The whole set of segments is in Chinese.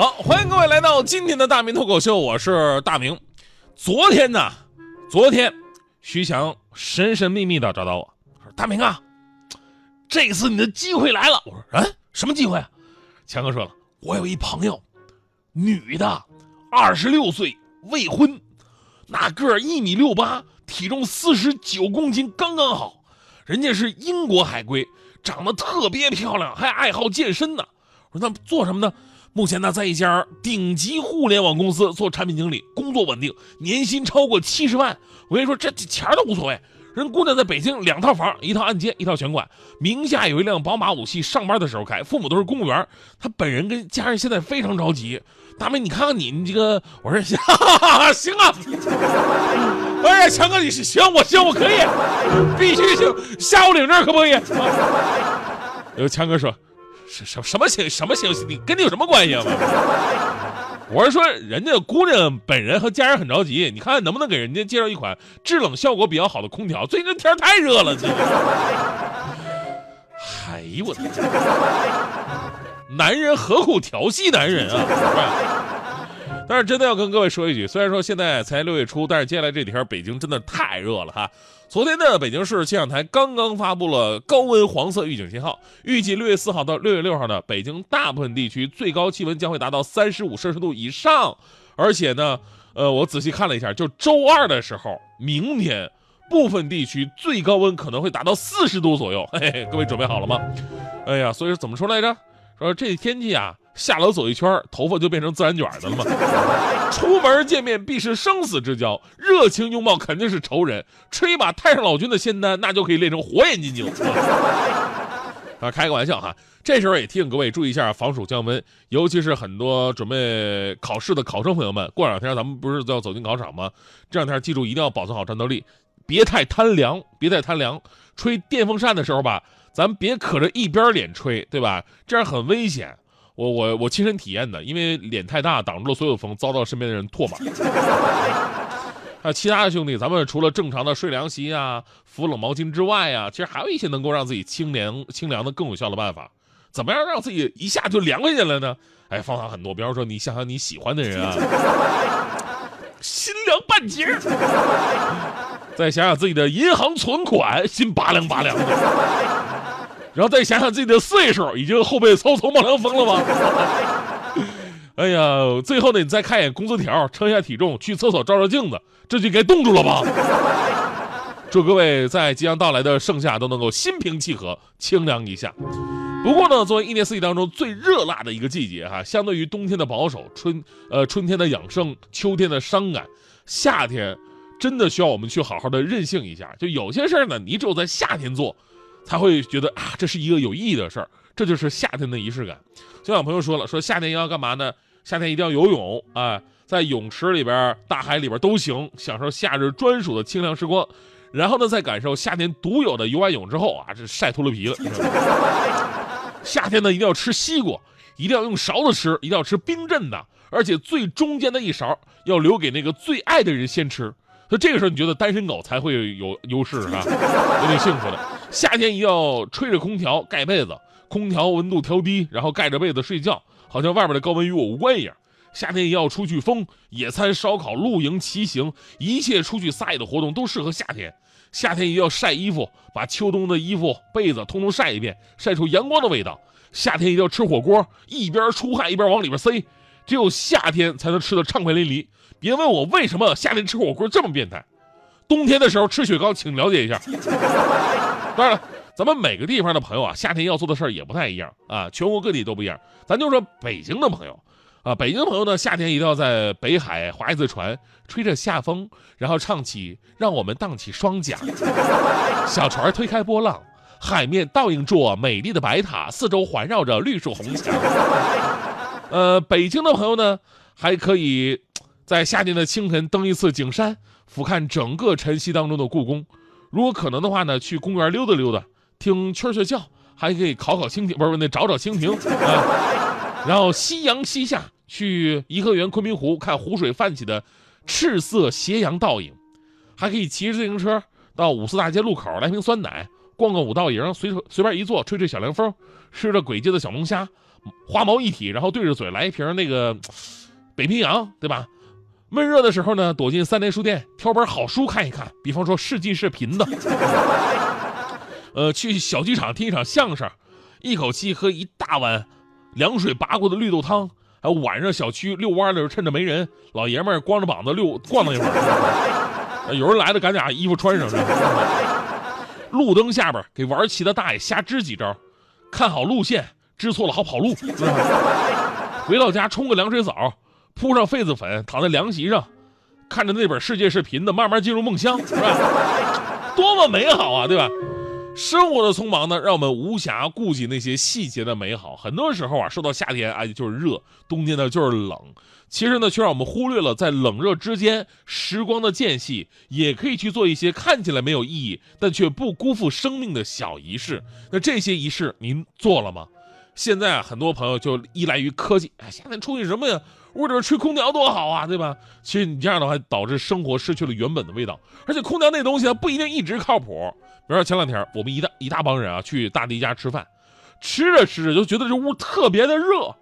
好，欢迎各位来到今天的大明脱口秀，我是大明。昨天呢，昨天徐翔神神秘秘的找到我说：“大明啊，这次你的机会来了。”我说：“嗯，什么机会啊？”强哥说了：“我有一朋友，女的，二十六岁，未婚，那个一米六八，体重四十九公斤，刚刚好。人家是英国海归，长得特别漂亮，还爱好健身呢。”我说：“那做什么呢？”目前呢，在一家顶级互联网公司做产品经理，工作稳定，年薪超过七十万。我跟你说，这钱都无所谓。人姑娘在北京两套房，一套按揭，一套全款，名下有一辆宝马五系，上班的时候开。父母都是公务员，她本人跟家人现在非常着急。大妹，你看看你，你这个，我说行，行啊。哎，强哥，你是行，我行，我可以，必须行，下午领证可不可以？有强哥说。什什什么行什么行？你跟你有什么关系啊？我是说，人家姑娘本人和家人很着急，你看看能不能给人家介绍一款制冷效果比较好的空调？最近这天太热了，这。哎呦我的天！男人何苦调戏男人啊？但是真的要跟各位说一句，虽然说现在才六月初，但是接下来这几天北京真的太热了哈。昨天呢，北京市气象台刚刚发布了高温黄色预警信号，预计六月四号到六月六号呢，北京大部分地区最高气温将会达到三十五摄氏度以上，而且呢，呃，我仔细看了一下，就周二的时候，明天部分地区最高温可能会达到四十度左右。嘿嘿，各位准备好了吗？哎呀，所以说怎么说来着？说这天气啊。下楼走一圈，头发就变成自然卷的了吗？出门见面必是生死之交，热情拥抱肯定是仇人。吃一把太上老君的仙丹，那就可以练成火眼金睛。啊，开个玩笑哈。这时候也提醒各位注意一下防暑降温，尤其是很多准备考试的考生朋友们。过两天咱们不是要走进考场吗？这两天记住一定要保存好战斗力，别太贪凉，别太贪凉。吹电风扇的时候吧，咱别可着一边脸吹，对吧？这样很危险。我我我亲身体验的，因为脸太大挡住了所有风，遭到身边的人唾骂。还有其他的兄弟，咱们除了正常的睡凉席啊、敷冷毛巾之外啊，其实还有一些能够让自己清凉清凉的更有效的办法。怎么样让自己一下就凉快下来呢？哎，方法很多，比方说你想想你喜欢的人啊，心凉半截再想想自己的银行存款，心拔凉拔凉的。然后再想想自己的岁数，已经后背抽抽冒凉风了吗？哎呀，最后呢，你再看一眼工资条，称一下体重，去厕所照照镜子，这就该冻住了吧？祝各位在即将到来的盛夏都能够心平气和，清凉一下。不过呢，作为一年四季当中最热辣的一个季节哈，相对于冬天的保守，春呃春天的养生，秋天的伤感，夏天真的需要我们去好好的任性一下。就有些事儿呢，你只有在夏天做。他会觉得啊，这是一个有意义的事儿，这就是夏天的仪式感。就像朋友说了，说夏天要干嘛呢？夏天一定要游泳啊，在泳池里边、大海里边都行，享受夏日专属的清凉时光。然后呢，再感受夏天独有的游完泳之后啊，这晒秃噜皮了。夏天呢，一定要吃西瓜，一定要用勺子吃，一定要吃冰镇的，而且最中间的一勺要留给那个最爱的人先吃。所以这个时候，你觉得单身狗才会有优势啊，有点幸福的。夏天一定要吹着空调盖被子，空调温度调低，然后盖着被子睡觉，好像外边的高温与我无关一样。夏天也要出去疯，野餐、烧烤、露营、骑行，一切出去撒野的活动都适合夏天。夏天也要晒衣服，把秋冬的衣服、被子通通晒一遍，晒出阳光的味道。夏天一定要吃火锅，一边出汗一边往里边塞。只有夏天才能吃的畅快淋漓。别问我为什么夏天吃火锅这么变态，冬天的时候吃雪糕，请了解一下。当然了，咱们每个地方的朋友啊，夏天要做的事儿也不太一样啊，全国各地都不一样。咱就说北京的朋友啊，北京的朋友呢，夏天一定要在北海划一次船，吹着夏风，然后唱起“让我们荡起双桨”，小船推开波浪，海面倒映着美丽的白塔，四周环绕着绿树红墙。呃，北京的朋友呢，还可以在夏天的清晨登一次景山，俯瞰整个晨曦当中的故宫。如果可能的话呢，去公园溜达溜达，听蛐蛐叫，还可以烤烤蜻蜓，不是那找找蜻蜓啊。然后夕阳西下，去颐和园、昆明湖看湖水泛起的赤色斜阳倒影，还可以骑着自行车到五四大街路口来瓶酸奶，逛逛五道营，随随便一坐，吹吹小凉风，吃着鬼街的小龙虾，花毛一体，然后对着嘴来一瓶那个北冰洋，对吧？闷热的时候呢，躲进三联书店挑本好书看一看，比方说世纪视频的，呃，去小剧场听一场相声，一口气喝一大碗凉水拔过的绿豆汤，还有晚上小区遛弯的时候趁着没人，老爷们儿光着膀子溜逛了一会儿，有人来了赶紧把衣服穿上。路灯下边给玩棋的大爷瞎支几招，看好路线，支错了好跑路。回到家冲个凉水澡。铺上痱子粉，躺在凉席上，看着那本世界视频的，慢慢进入梦乡，是吧？多么美好啊，对吧？生活的匆忙呢，让我们无暇顾及那些细节的美好。很多时候啊，说到夏天，哎，就是热；冬天呢，就是冷。其实呢，却让我们忽略了在冷热之间时光的间隙，也可以去做一些看起来没有意义，但却不辜负生命的小仪式。那这些仪式您做了吗？现在啊，很多朋友就依赖于科技，哎，夏天出去什么呀？屋里边吹空调多好啊，对吧？其实你这样的话，导致生活失去了原本的味道。而且空调那东西呢，不一定一直靠谱。比如说前两天我们一大一大帮人啊去大迪家吃饭，吃着吃着就觉得这屋特别的热，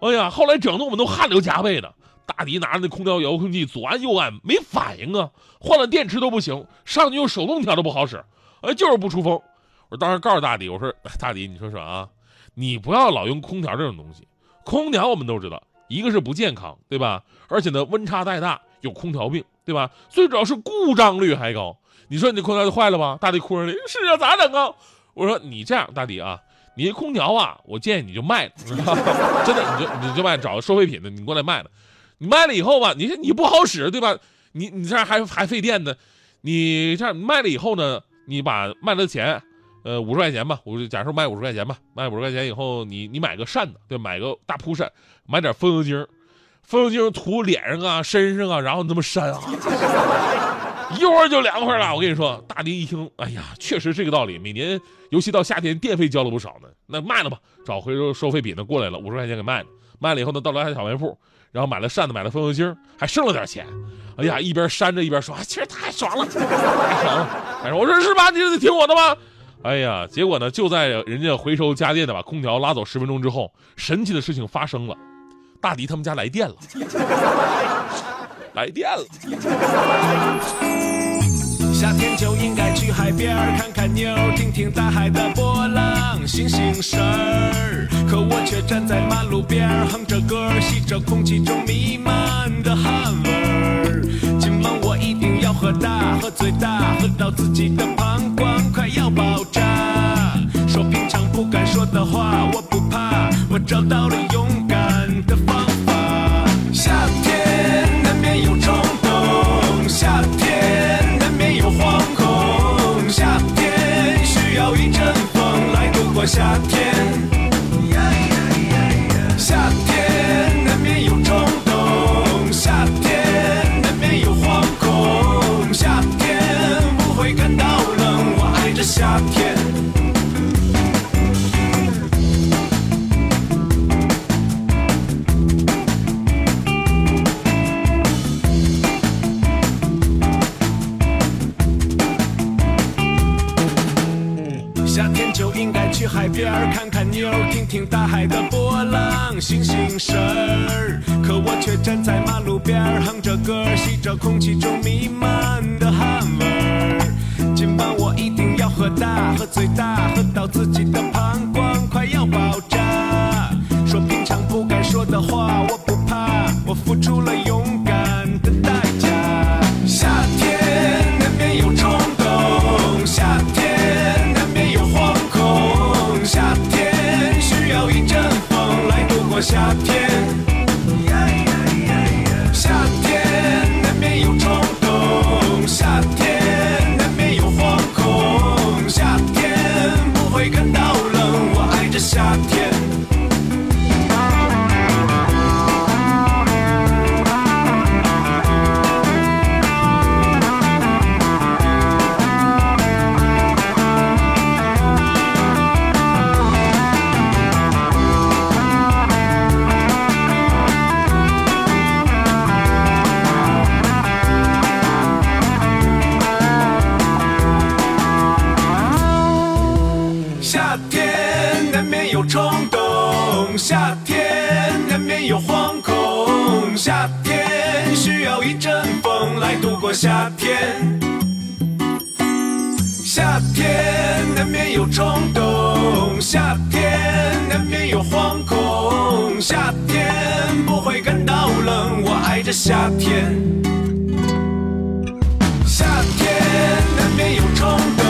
哎呀，后来整的我们都汗流浃背的。大迪拿着那空调遥控器左按右按没反应啊，换了电池都不行，上去用手动调都不好使，哎，就是不出风。我当时告诉大迪，我说大迪，你说说啊，你不要老用空调这种东西，空调我们都知道。一个是不健康，对吧？而且呢，温差太大，有空调病，对吧？最主要是故障率还高。你说你空调就坏了吧？大迪哭着呢，是啊，咋整啊？我说你这样，大迪啊，你这空调啊，我建议你就卖了，真的，你就你就卖，找个收废品的，你过来卖了。你卖了以后吧，你你不好使，对吧？你你这样还还费电呢。你这样卖了以后呢，你把卖了的钱。呃，五十块钱吧，我就假设卖五十块钱吧，卖五十块钱以后，你你买个扇子，对，买个大蒲扇，买点风油精，风油精涂脸上啊、身上啊，然后你这么扇啊，一会儿就凉快了。我跟你说，大迪一听，哎呀，确实这个道理。每年，尤其到夏天，电费交了不少呢。那卖了吧，找回收收废品的过来了，五十块钱给卖了。卖了以后呢，到楼下小卖部，然后买了扇子，买了风油精，还剩了点钱。哎呀，一边扇着一边说，啊其实太爽了，太爽了。哎，我说是吧？你就得听我的吧。哎呀，结果呢，就在人家回收家电的把空调拉走十分钟之后，神奇的事情发生了，大迪他们家来电了，来电了。夏天就应该去海边看看妞，听听大海的波浪，醒醒神儿。可我却站在马路边哼着歌，吸着空气中弥漫的汗味。喝最大，喝到自己的膀胱快要爆炸。说平常不敢说的话，我不怕，我找到了勇敢的方法。夏天难免有冲动，夏天难免有惶恐，夏天需要一阵风来度过夏天。应该去海边儿看看妞，听听大海的波浪，醒醒神儿。可我却站在马路边儿哼着歌儿，吸着空气中弥漫的汗味儿。今晚我一定要喝大，喝最大，喝到自己的膀胱快要爆炸。说平常不敢说的话，我不怕，我付出了勇敢夏天。夏天难免有冲动，夏天难免有惶恐，夏天不会感到冷，我爱着夏天。夏天难免有冲动，